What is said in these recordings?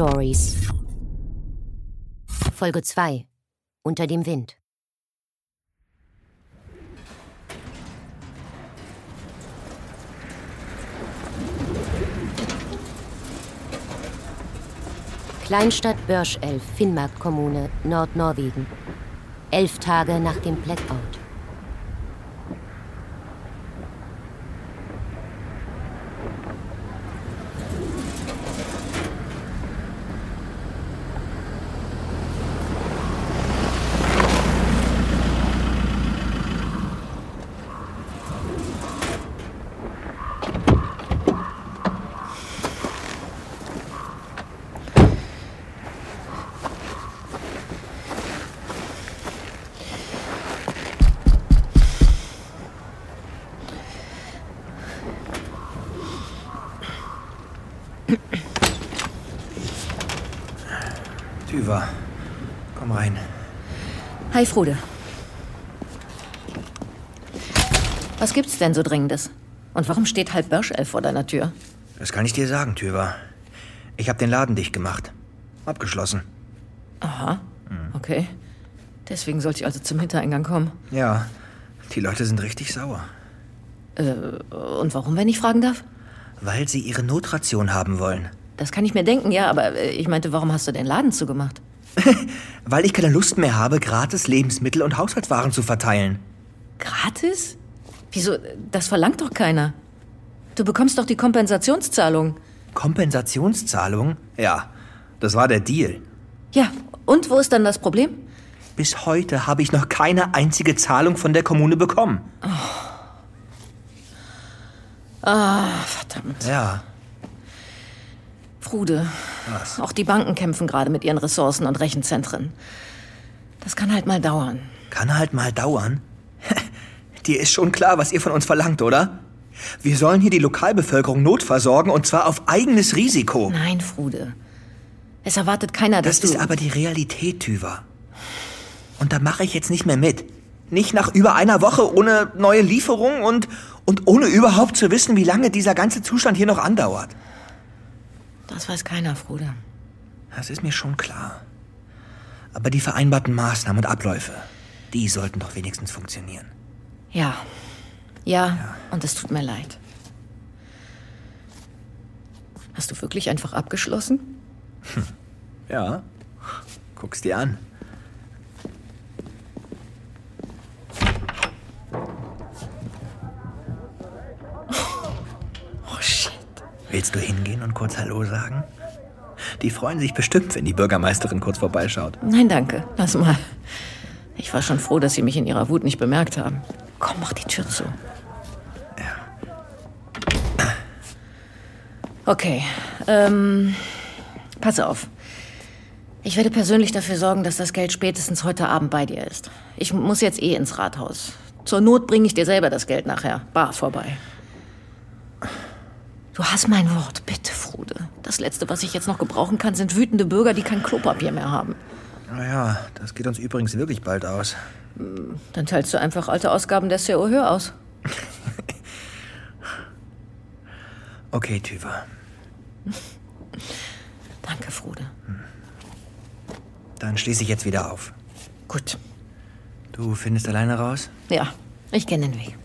Stories. Folge 2. Unter dem Wind. Kleinstadt Börschelf, Finnmark-Kommune, Nordnorwegen. Elf Tage nach dem Blackout. Tüva, komm rein. Hi, Frude. Was gibt's denn so Dringendes? Und warum steht halb Börschelf vor deiner Tür? Das kann ich dir sagen, Tüva. Ich habe den Laden dicht gemacht. Abgeschlossen. Aha. Okay. Deswegen sollte ich also zum Hintereingang kommen. Ja, die Leute sind richtig sauer. Äh, und warum, wenn ich fragen darf? Weil sie ihre Notration haben wollen. Das kann ich mir denken, ja, aber äh, ich meinte, warum hast du den Laden zugemacht? Weil ich keine Lust mehr habe, gratis Lebensmittel und Haushaltswaren zu verteilen. Gratis? Wieso? Das verlangt doch keiner. Du bekommst doch die Kompensationszahlung. Kompensationszahlung? Ja, das war der Deal. Ja, und wo ist dann das Problem? Bis heute habe ich noch keine einzige Zahlung von der Kommune bekommen. Ah, verdammt. Ja, Frude. was? Auch die Banken kämpfen gerade mit ihren Ressourcen und Rechenzentren. Das kann halt mal dauern. Kann halt mal dauern. Dir ist schon klar, was ihr von uns verlangt, oder? Wir sollen hier die Lokalbevölkerung notversorgen und zwar auf eigenes Risiko. Nein, Frude. Es erwartet keiner, dass Das ist du... aber die Realität, Tüver. Und da mache ich jetzt nicht mehr mit. Nicht nach über einer Woche ohne neue Lieferung und, und ohne überhaupt zu wissen, wie lange dieser ganze Zustand hier noch andauert. Das weiß keiner, Frude. Das ist mir schon klar. Aber die vereinbarten Maßnahmen und Abläufe, die sollten doch wenigstens funktionieren. Ja. Ja, und es tut mir leid. Hast du wirklich einfach abgeschlossen? Ja, guck's dir an. Willst du hingehen und kurz Hallo sagen? Die freuen sich bestimmt, wenn die Bürgermeisterin kurz vorbeischaut. Nein, danke. Lass mal. Ich war schon froh, dass sie mich in ihrer Wut nicht bemerkt haben. Komm, mach die Tür zu. Okay. Ähm, pass auf. Ich werde persönlich dafür sorgen, dass das Geld spätestens heute Abend bei dir ist. Ich muss jetzt eh ins Rathaus. Zur Not bringe ich dir selber das Geld nachher. Bar vorbei. Du hast mein Wort, bitte, Frude. Das Letzte, was ich jetzt noch gebrauchen kann, sind wütende Bürger, die kein Klopapier mehr haben. Naja, das geht uns übrigens wirklich bald aus. Dann teilst du einfach alte Ausgaben der CO Höher aus. Okay, Tüver. Danke, Frude. Dann schließe ich jetzt wieder auf. Gut. Du findest alleine raus? Ja, ich kenne den Weg.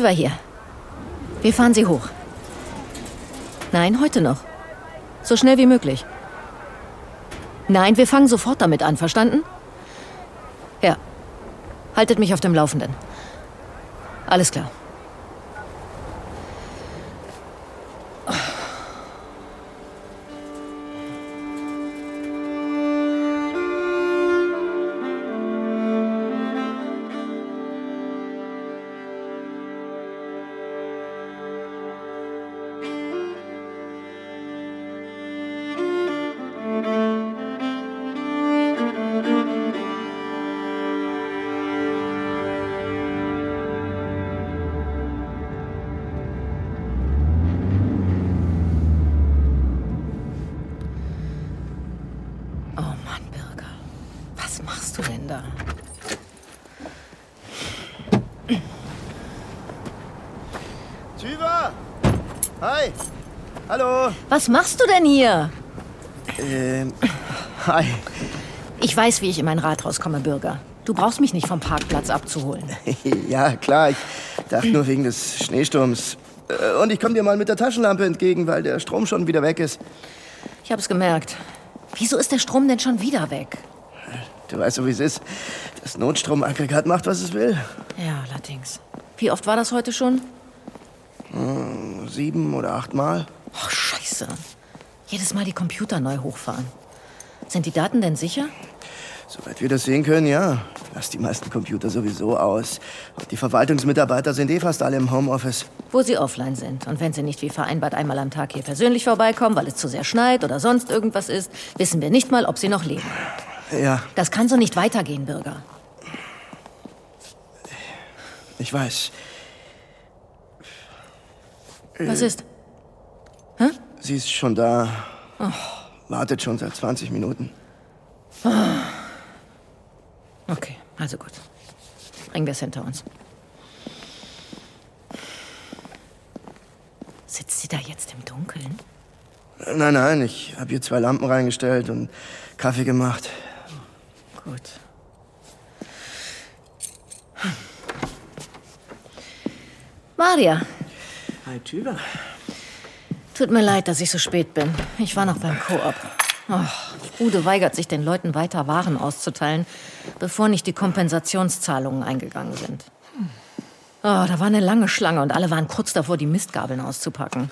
Tüver hier. Wir fahren Sie hoch. Nein, heute noch. So schnell wie möglich. Nein, wir fangen sofort damit an, verstanden? Ja. Haltet mich auf dem Laufenden. Alles klar. Was machst du denn hier? Ähm, hi. Ich weiß, wie ich in mein Rathaus komme, Bürger. Du brauchst mich nicht vom Parkplatz abzuholen. Ja, klar. Ich dachte nur wegen des Schneesturms. Äh, Und ich komme dir mal mit der Taschenlampe entgegen, weil der Strom schon wieder weg ist. Ich habe es gemerkt. Wieso ist der Strom denn schon wieder weg? Du weißt so, wie es ist. Das Notstromaggregat macht, was es will. Ja, allerdings. Wie oft war das heute schon? Sieben oder acht Mal. Ach, scheiße. Jedes Mal die Computer neu hochfahren. Sind die Daten denn sicher? Soweit wir das sehen können, ja. Lass die meisten Computer sowieso aus. Und die Verwaltungsmitarbeiter sind eh fast alle im Homeoffice. Wo sie offline sind. Und wenn sie nicht wie vereinbart einmal am Tag hier persönlich vorbeikommen, weil es zu sehr schneit oder sonst irgendwas ist, wissen wir nicht mal, ob sie noch leben. Ja, Das kann so nicht weitergehen, Bürger. ich weiß. Was ist? Sie ist schon da. Wartet schon seit 20 Minuten. Okay, also gut. Bringen wir es hinter uns. Sitzt sie da jetzt im Dunkeln? Nein, nein, ich habe hier zwei Lampen reingestellt und Kaffee gemacht. Gut. Maria, Hi, Tüber. Tut mir leid, dass ich so spät bin. Ich war noch beim Koop. Oh, Ude weigert sich, den Leuten weiter Waren auszuteilen, bevor nicht die Kompensationszahlungen eingegangen sind. Oh, da war eine lange Schlange und alle waren kurz davor, die Mistgabeln auszupacken.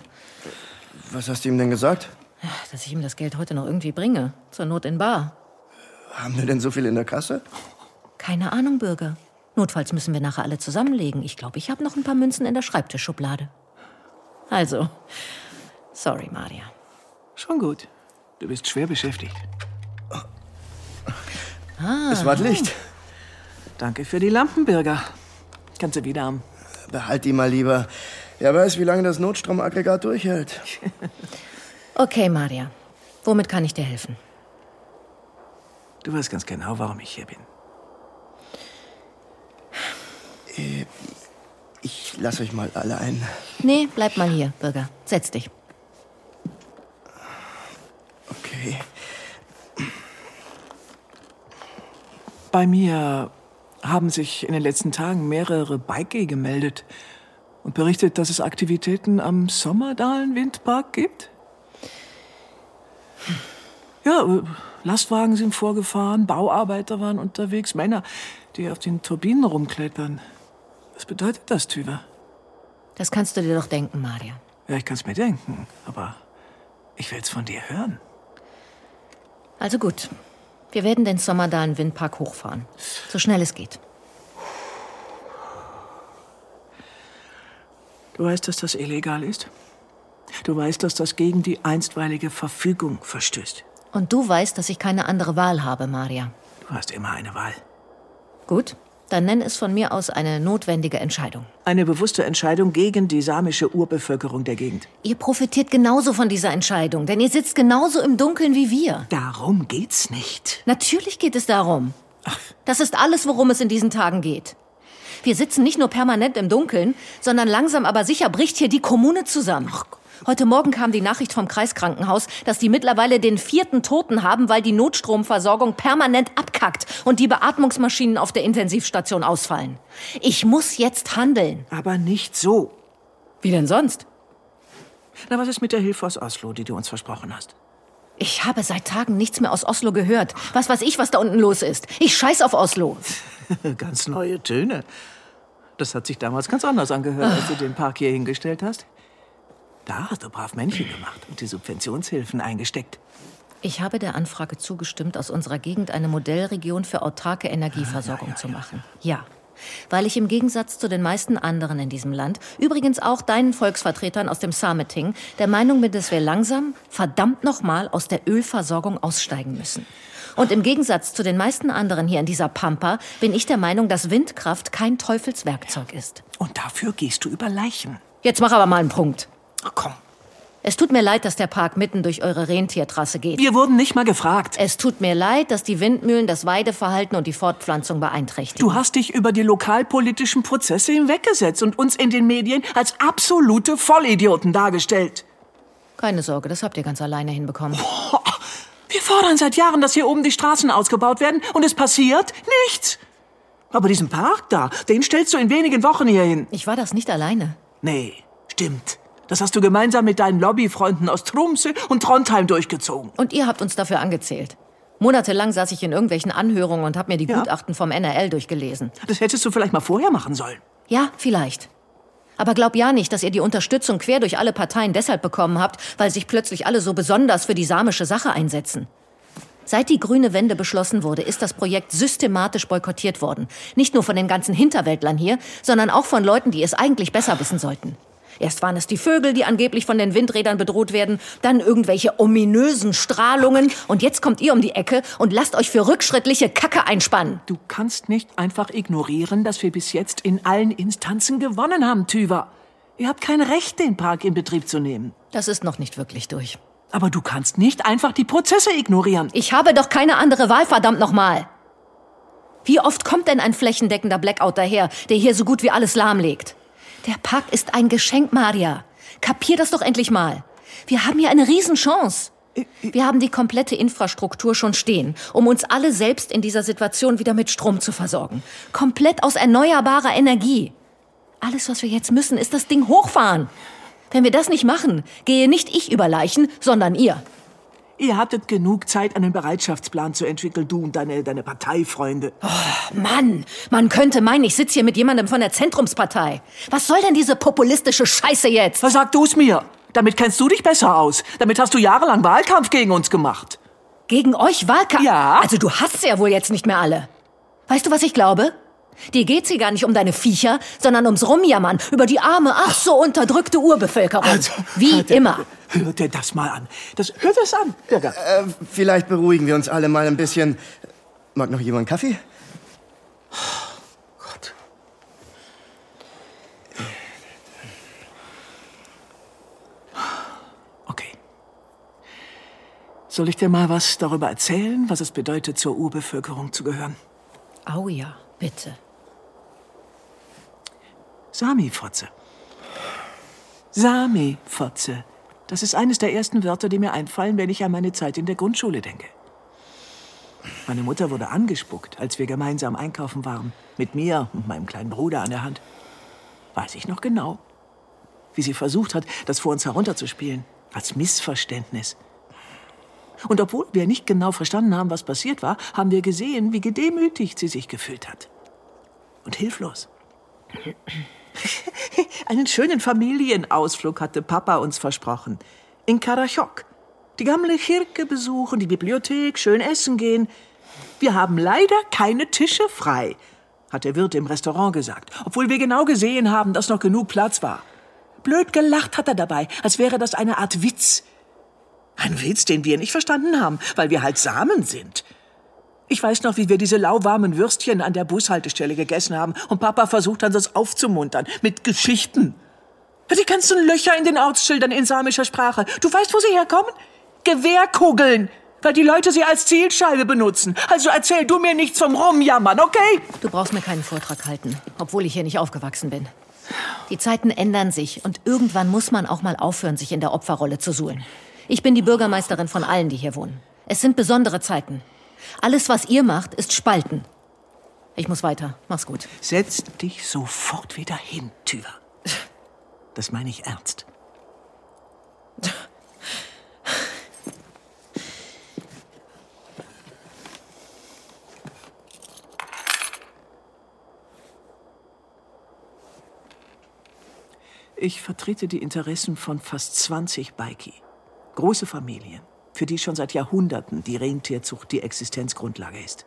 Was hast du ihm denn gesagt? Dass ich ihm das Geld heute noch irgendwie bringe. Zur Not in Bar. Haben wir denn so viel in der Kasse? Keine Ahnung, Bürger. Notfalls müssen wir nachher alle zusammenlegen. Ich glaube, ich habe noch ein paar Münzen in der Schreibtischschublade. Also, sorry, Maria. Schon gut. Du bist schwer beschäftigt. Es war Licht. Danke für die Lampen, Birger. Kannst du wieder haben. Behalt die mal lieber. Wer weiß, wie lange das Notstromaggregat durchhält. Okay, Maria. Womit kann ich dir helfen? Du weißt ganz genau, warum ich hier bin. Ich lass euch mal alle ein. Nee, bleib mal hier, Bürger. Setz dich. Okay. Bei mir haben sich in den letzten Tagen mehrere Bikie gemeldet und berichtet, dass es Aktivitäten am Sommerdalen Windpark gibt. Ja, Lastwagen sind vorgefahren, Bauarbeiter waren unterwegs, Männer, die auf den Turbinen rumklettern. Was bedeutet das, Tüver? Das kannst du dir doch denken, Maria. Ja, ich kann's mir denken, aber ich will's von dir hören. Also gut. Wir werden den Sommerdalen Windpark hochfahren. So schnell es geht. Du weißt, dass das illegal ist? Du weißt, dass das gegen die einstweilige Verfügung verstößt. Und du weißt, dass ich keine andere Wahl habe, Maria. Du hast immer eine Wahl. Gut, dann nenn es von mir aus eine notwendige Entscheidung. Eine bewusste Entscheidung gegen die samische Urbevölkerung der Gegend. Ihr profitiert genauso von dieser Entscheidung, denn ihr sitzt genauso im Dunkeln wie wir. Darum geht's nicht. Natürlich geht es darum. Das ist alles, worum es in diesen Tagen geht. Wir sitzen nicht nur permanent im Dunkeln, sondern langsam aber sicher bricht hier die Kommune zusammen. Heute Morgen kam die Nachricht vom Kreiskrankenhaus, dass die mittlerweile den vierten Toten haben, weil die Notstromversorgung permanent abkackt und die Beatmungsmaschinen auf der Intensivstation ausfallen. Ich muss jetzt handeln. Aber nicht so. Wie denn sonst? Na, was ist mit der Hilfe aus Oslo, die du uns versprochen hast? Ich habe seit Tagen nichts mehr aus Oslo gehört. Was weiß ich, was da unten los ist. Ich scheiß auf Oslo. ganz neue Töne. Das hat sich damals ganz anders angehört, als du den Park hier hingestellt hast. Da hast du brav Männchen gemacht und die Subventionshilfen eingesteckt. Ich habe der Anfrage zugestimmt, aus unserer Gegend eine Modellregion für autarke Energieversorgung zu machen. Ja. Weil ich im Gegensatz zu den meisten anderen in diesem Land, übrigens auch deinen Volksvertretern aus dem Sameting, der Meinung bin, dass wir langsam, verdammt nochmal, aus der Ölversorgung aussteigen müssen. Und im Gegensatz zu den meisten anderen hier in dieser Pampa bin ich der Meinung, dass Windkraft kein Teufelswerkzeug ist. Und dafür gehst du über Leichen. Jetzt mach aber mal einen Punkt. Ach, komm. Es tut mir leid, dass der Park mitten durch eure Rentiertrasse geht. Wir wurden nicht mal gefragt. Es tut mir leid, dass die Windmühlen das Weideverhalten und die Fortpflanzung beeinträchtigen. Du hast dich über die lokalpolitischen Prozesse hinweggesetzt und uns in den Medien als absolute Vollidioten dargestellt. Keine Sorge, das habt ihr ganz alleine hinbekommen. Wir fordern seit Jahren, dass hier oben die Straßen ausgebaut werden und es passiert nichts. Aber diesen Park da, den stellst du in wenigen Wochen hier hin. Ich war das nicht alleine. Nee, stimmt. Das hast du gemeinsam mit deinen Lobbyfreunden aus Tromsø und Trondheim durchgezogen. Und ihr habt uns dafür angezählt. Monatelang saß ich in irgendwelchen Anhörungen und habe mir die Ja. Gutachten vom NRL durchgelesen. Das hättest du vielleicht mal vorher machen sollen. Ja, vielleicht. Aber glaub ja nicht, dass ihr die Unterstützung quer durch alle Parteien deshalb bekommen habt, weil sich plötzlich alle so besonders für die samische Sache einsetzen. Seit die grüne Wende beschlossen wurde, ist das Projekt systematisch boykottiert worden. Nicht nur von den ganzen Hinterwäldlern hier, sondern auch von Leuten, die es eigentlich besser wissen sollten. Erst waren es die Vögel, die angeblich von den Windrädern bedroht werden, dann irgendwelche ominösen Strahlungen und jetzt kommt ihr um die Ecke und lasst euch für rückschrittliche Kacke einspannen. Du kannst nicht einfach ignorieren, dass wir bis jetzt in allen Instanzen gewonnen haben, Tüver. Ihr habt kein Recht, den Park in Betrieb zu nehmen. Das ist noch nicht wirklich durch. Aber du kannst nicht einfach die Prozesse ignorieren. Ich habe doch keine andere Wahl, verdammt nochmal. Wie oft kommt denn ein flächendeckender Blackout daher, der hier so gut wie alles lahmlegt? Der Park ist ein Geschenk, Maria. Kapier das doch endlich mal. Wir haben hier eine Riesenchance. Wir haben die komplette Infrastruktur schon stehen, um uns alle selbst in dieser Situation wieder mit Strom zu versorgen. Komplett aus erneuerbarer Energie. Alles, was wir jetzt müssen, ist das Ding hochfahren. Wenn wir das nicht machen, gehe nicht ich über Leichen, sondern ihr. Ihr hattet genug Zeit, einen Bereitschaftsplan zu entwickeln, du und deine, deine Parteifreunde. Mann, man könnte meinen, ich sitze hier mit jemandem von der Zentrumspartei. Was soll denn diese populistische Scheiße jetzt? Was sag du's mir? Damit kennst du dich besser aus. Damit hast du jahrelang Wahlkampf gegen uns gemacht. Gegen euch Wahlkampf? Ja. Also du hasst ja wohl jetzt nicht mehr alle. Weißt du, was ich glaube? Dir geht's hier gar nicht um deine Viecher, sondern ums Rumjammern über die arme, ach so unterdrückte Urbevölkerung. Wie hör dir- immer. Hör dir das mal an. Das, hör das an. Äh, vielleicht beruhigen wir uns alle mal ein bisschen. Mag noch jemand Kaffee? Gott. Okay. Soll ich dir mal was darüber erzählen, was es bedeutet, zur Urbevölkerung zu gehören? Au ja, bitte. Sami-Fotze. Sami-Fotze. Das ist eines der ersten Wörter, die mir einfallen, wenn ich an meine Zeit in der Grundschule denke. Meine Mutter wurde angespuckt, als wir gemeinsam einkaufen waren. Mit mir und meinem kleinen Bruder an der Hand. Weiß ich noch genau. Wie sie versucht hat, das vor uns herunterzuspielen. Als Missverständnis. Und obwohl wir nicht genau verstanden haben, was passiert war, haben wir gesehen, wie gedemütigt sie sich gefühlt hat. Und hilflos. Einen schönen Familienausflug hatte Papa uns versprochen. In Karachok. Die gamle Kirche besuchen, die Bibliothek, schön essen gehen. Wir haben leider keine Tische frei, hat der Wirt im Restaurant gesagt, obwohl wir genau gesehen haben, dass noch genug Platz war. Blöd gelacht hat er dabei, als wäre das eine Art Witz. Ein Witz, den wir nicht verstanden haben, weil wir halt Samen sind. Ich weiß noch, wie wir diese lauwarmen Würstchen an der Bushaltestelle gegessen haben und Papa versucht dann, das aufzumuntern mit Geschichten. Die ganzen Löcher in den Ortsschildern in samischer Sprache. Du weißt, wo sie herkommen? Gewehrkugeln, weil die Leute sie als Zielscheibe benutzen. Also erzähl du mir nichts vom Rumjammern, okay? Du brauchst mir keinen Vortrag halten, obwohl ich hier nicht aufgewachsen bin. Die Zeiten ändern sich und irgendwann muss man auch mal aufhören, sich in der Opferrolle zu suhlen. Ich bin die Bürgermeisterin von allen, die hier wohnen. Es sind besondere Zeiten. Alles, was ihr macht, ist Spalten. Ich muss weiter. Mach's gut. Setz dich sofort wieder hin, Tüver. Das meine ich ernst. Ich vertrete die Interessen von fast 20 Baiki. Große Familien, für die schon seit Jahrhunderten die Rentierzucht die Existenzgrundlage ist.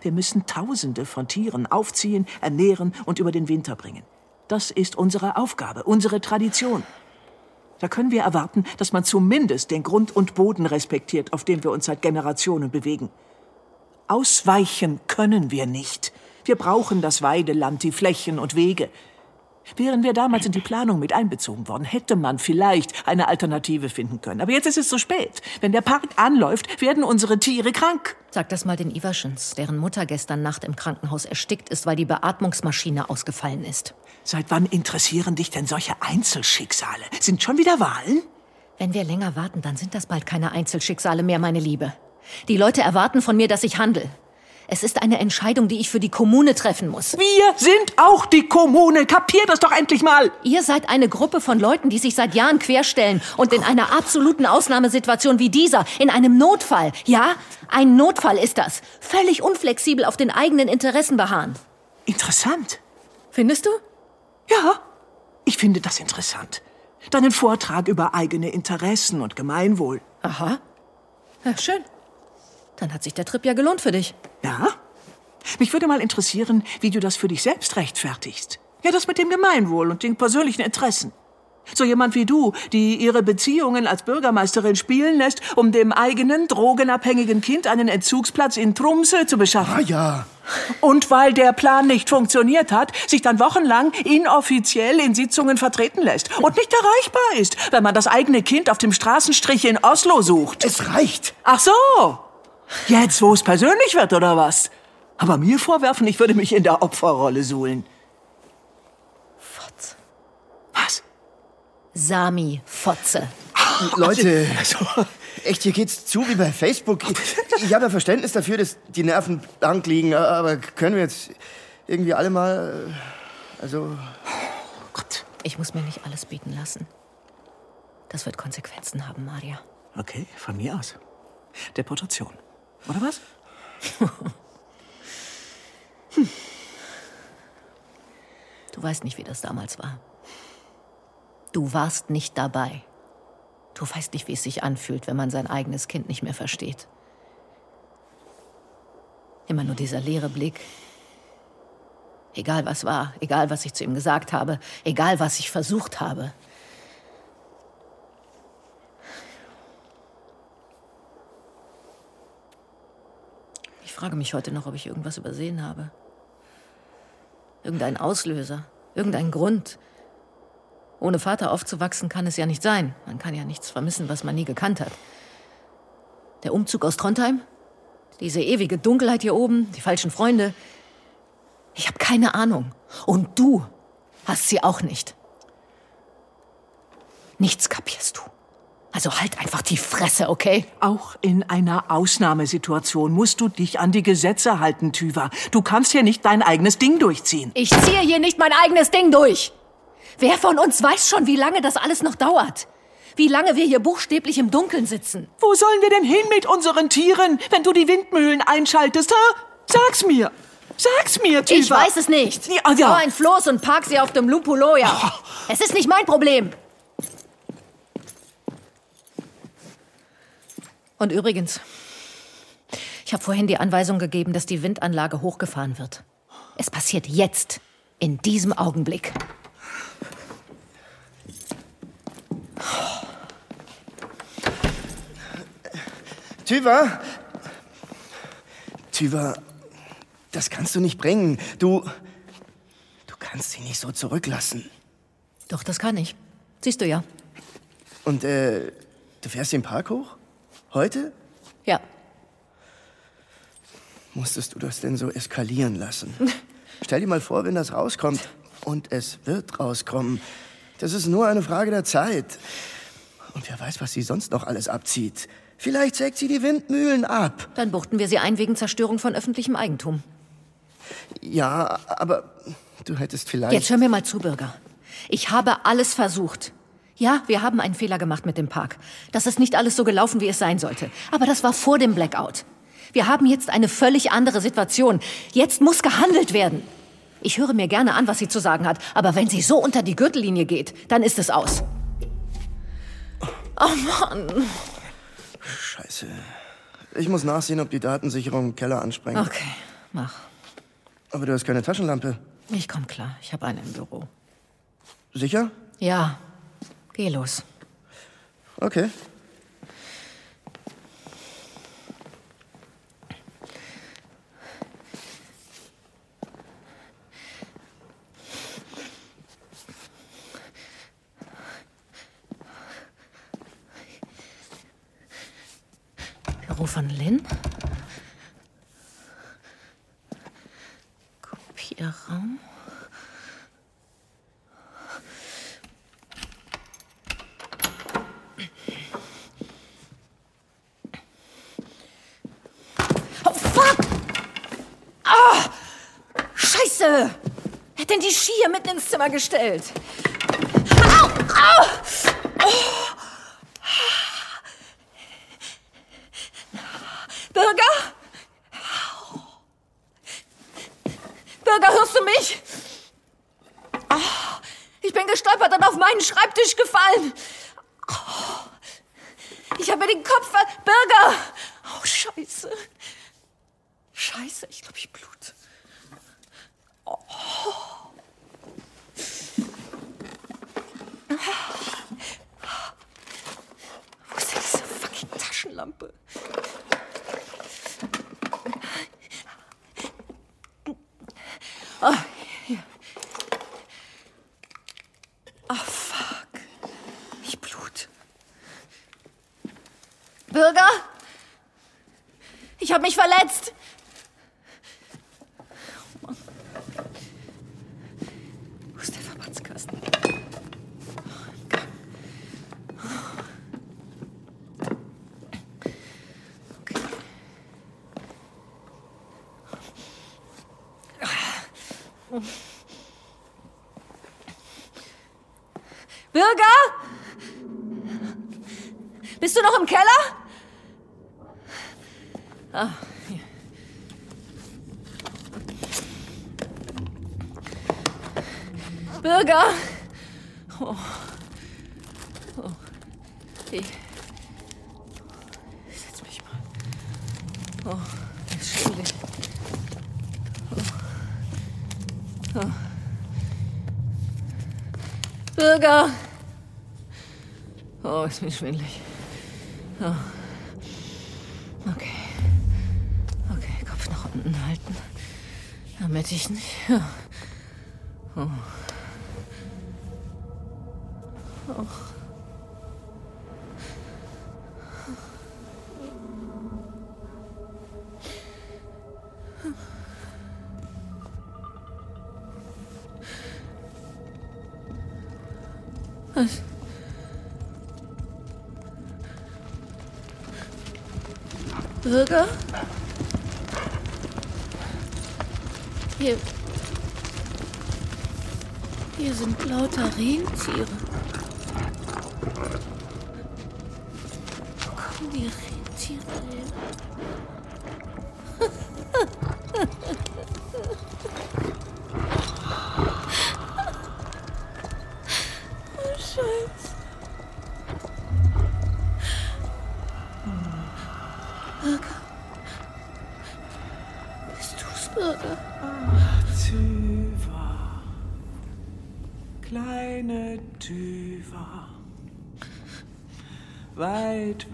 Wir müssen Tausende von Tieren aufziehen, ernähren und über den Winter bringen. Das ist unsere Aufgabe, unsere Tradition. Da können wir erwarten, dass man zumindest den Grund und Boden respektiert, auf dem wir uns seit Generationen bewegen. Ausweichen können wir nicht. Wir brauchen das Weideland, die Flächen und Wege. Wären wir damals in die Planung mit einbezogen worden, hätte man vielleicht eine Alternative finden können. Aber jetzt ist es zu spät. Wenn der Park anläuft, werden unsere Tiere krank. Sag das mal den Iverschens, deren Mutter gestern Nacht im Krankenhaus erstickt ist, weil die Beatmungsmaschine ausgefallen ist. Seit wann interessieren dich denn solche Einzelschicksale? Sind schon wieder Wahlen? Wenn wir länger warten, dann sind das bald keine Einzelschicksale mehr, meine Liebe. Die Leute erwarten von mir, dass ich handle. Es ist eine Entscheidung, die ich für die Kommune treffen muss. Wir sind auch die Kommune. Kapier das doch endlich mal. Ihr seid eine Gruppe von Leuten, die sich seit Jahren querstellen und in einer absoluten Ausnahmesituation wie dieser, in einem Notfall, ja, ein Notfall ist das, völlig unflexibel auf den eigenen Interessen beharren. Interessant. Findest du? Ja, ich finde das interessant. Deinen Vortrag über eigene Interessen und Gemeinwohl. Aha. Ja, schön. Dann hat sich der Trip ja gelohnt für dich. Ja? Mich würde mal interessieren, wie du das für dich selbst rechtfertigst. Ja, das mit dem Gemeinwohl und den persönlichen Interessen. So jemand wie du, die ihre Beziehungen als Bürgermeisterin spielen lässt, um dem eigenen drogenabhängigen Kind einen Entzugsplatz in Trumse zu beschaffen. Ah ja. Und weil der Plan nicht funktioniert hat, sich dann wochenlang inoffiziell in Sitzungen vertreten lässt und nicht erreichbar ist, wenn man das eigene Kind auf dem Straßenstrich in Oslo sucht. Es reicht. Ach so. Jetzt, wo es persönlich wird, oder was? Aber mir vorwerfen, ich würde mich in der Opferrolle suhlen. Fotze. Was? Sami Fotze. Leute, echt, hier geht's zu wie bei Facebook. Ich habe ja Verständnis dafür, dass die Nerven blank liegen, aber können wir jetzt irgendwie alle mal. äh, Also. Gott. Ich muss mir nicht alles bieten lassen. Das wird Konsequenzen haben, Maria. Okay, von mir aus. Deportation. Oder was? Du weißt nicht, wie das damals war. Du warst nicht dabei. Du weißt nicht, wie es sich anfühlt, wenn man sein eigenes Kind nicht mehr versteht. Immer nur dieser leere Blick. Egal was war, egal was ich zu ihm gesagt habe, egal was ich versucht habe. Ich frage mich heute noch, ob ich irgendwas übersehen habe. Irgendein Auslöser, irgendein Grund. Ohne Vater aufzuwachsen kann es ja nicht sein. Man kann ja nichts vermissen, was man nie gekannt hat. Der Umzug aus Trondheim? Diese ewige Dunkelheit hier oben? Die falschen Freunde? Ich habe keine Ahnung. Und du hast sie auch nicht. Nichts kapierst du. Also halt einfach die Fresse, okay? Auch in einer Ausnahmesituation musst du dich an die Gesetze halten, Tüva. Du kannst hier nicht dein eigenes Ding durchziehen. Ich ziehe hier nicht mein eigenes Ding durch. Wer von uns weiß schon, wie lange das alles noch dauert? Wie lange wir hier buchstäblich im Dunkeln sitzen? Wo sollen wir denn hin mit unseren Tieren, wenn du die Windmühlen einschaltest, ha? Sag's mir. Sag's mir, Tüva. Ich weiß es nicht. Ja, ja. Hau ein Floß und park sie auf dem Lupuloja. Es ist nicht mein Problem. Und übrigens, ich habe vorhin die Anweisung gegeben, dass die Windanlage hochgefahren wird. Es passiert jetzt, in diesem Augenblick. Tüva! Tüva, das kannst du nicht bringen. Du. Du kannst sie nicht so zurücklassen. Doch, das kann ich. Siehst du ja. Und, äh, du fährst den Park hoch? Heute? Ja. Musstest du das denn so eskalieren lassen? Stell dir mal vor, wenn das rauskommt. Und es wird rauskommen. Das ist nur eine Frage der Zeit. Und wer weiß, was sie sonst noch alles abzieht. Vielleicht sägt sie die Windmühlen ab. Dann buchten wir sie ein wegen Zerstörung von öffentlichem Eigentum. Ja, aber du hättest vielleicht. Jetzt hör mir mal zu, Bürger. Ich habe alles versucht. Ja, wir haben einen Fehler gemacht mit dem Park. Das ist nicht alles so gelaufen, wie es sein sollte. Aber das war vor dem Blackout. Wir haben jetzt eine völlig andere Situation. Jetzt muss gehandelt werden. Ich höre mir gerne an, was sie zu sagen hat, aber wenn sie so unter die Gürtellinie geht, dann ist es aus. Oh Mann. Scheiße. Ich muss nachsehen, ob die Datensicherung im Keller anspringt. Okay, mach. Aber du hast keine Taschenlampe. Ich komm klar. Ich habe eine im Büro. Sicher? Ja, geh los. Okay. Büro von Lynn. Kopierraum. Oh, fuck! Ah! Scheiße! Wer hat denn die Skier mitten ins Zimmer gestellt? Au! Au! Oh! Bürger? Bürger, hörst du mich? Ah, ich bin gestolpert und auf meinen Schreibtisch gefallen. Ah, ich habe mir den Kopf ver... Bürger! Oh, scheiße. Scheiße, ich glaube, ich blut. Oh. Wo ist denn diese fucking Taschenlampe? Oh, hier. Oh, fuck. Ich blut. Bürger? Ich habe mich verletzt. Oh Mann. Wo ist der Verbandskasten? Okay. Bürger? Bist du noch im Keller? Ah. Bürger? Oh. Oh. Ich. Setz mich mal. Oh, ist schwierig. Oh. Oh. Bürger! Oh, ist mir schwindelig. Oh. Okay. Okay, Kopf nach unten halten. Damit ich nicht. Oh. Oh. Bürger? Hier. Hier sind lauter Rentiere. Wo kommen die Rentiere her?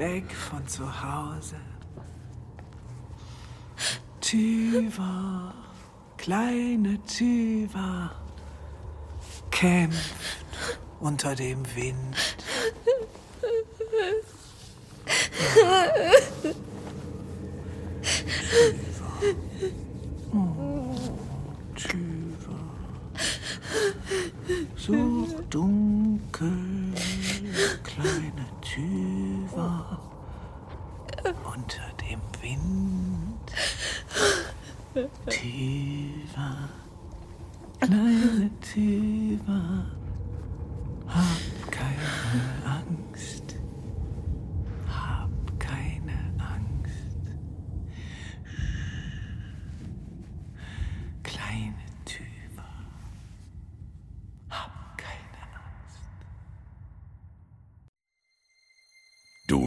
Weg von zu Hause. Tüva. Kleine Tüva. Kämpft unter dem Wind. Tüva. So dunkel, kleine Tüva. Unter dem Wind. Tüva. Kleine Tüva. Hab keine Angst. Hab keine Angst. Kleine Tüva. Hab keine Angst. Du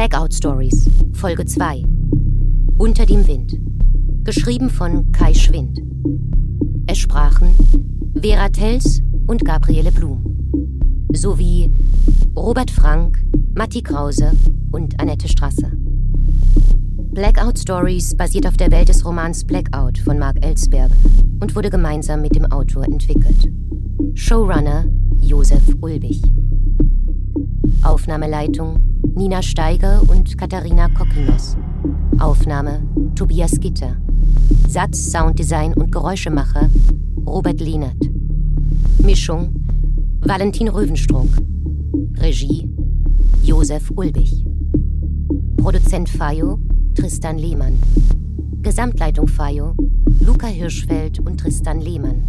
Blackout Stories, Folge 2. Unter dem Wind. Geschrieben von Kai Schwind. Es sprachen Vera Tels und Gabriele Blum. Sowie Robert Frank, Matti Krause und Annette Strasse. Blackout Stories basiert auf der Welt des Romans Blackout von Mark Ellsberg und wurde gemeinsam mit dem Autor entwickelt. Showrunner Josef Ulbich. Aufnahmeleitung Nina Steiger und Katharina Kokinos. Aufnahme Tobias Gitter. Satz, Sounddesign und Geräuschemacher Robert Lehnert. Mischung Valentin Röwenstrunk. Regie Josef Ulbich. Produzent Fayo Tristan Lehmann. Gesamtleitung Fayo Luca Hirschfeld und Tristan Lehmann.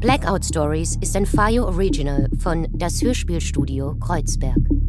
Blackout Stories ist ein Fayo Original von Das Hörspielstudio Kreuzberg.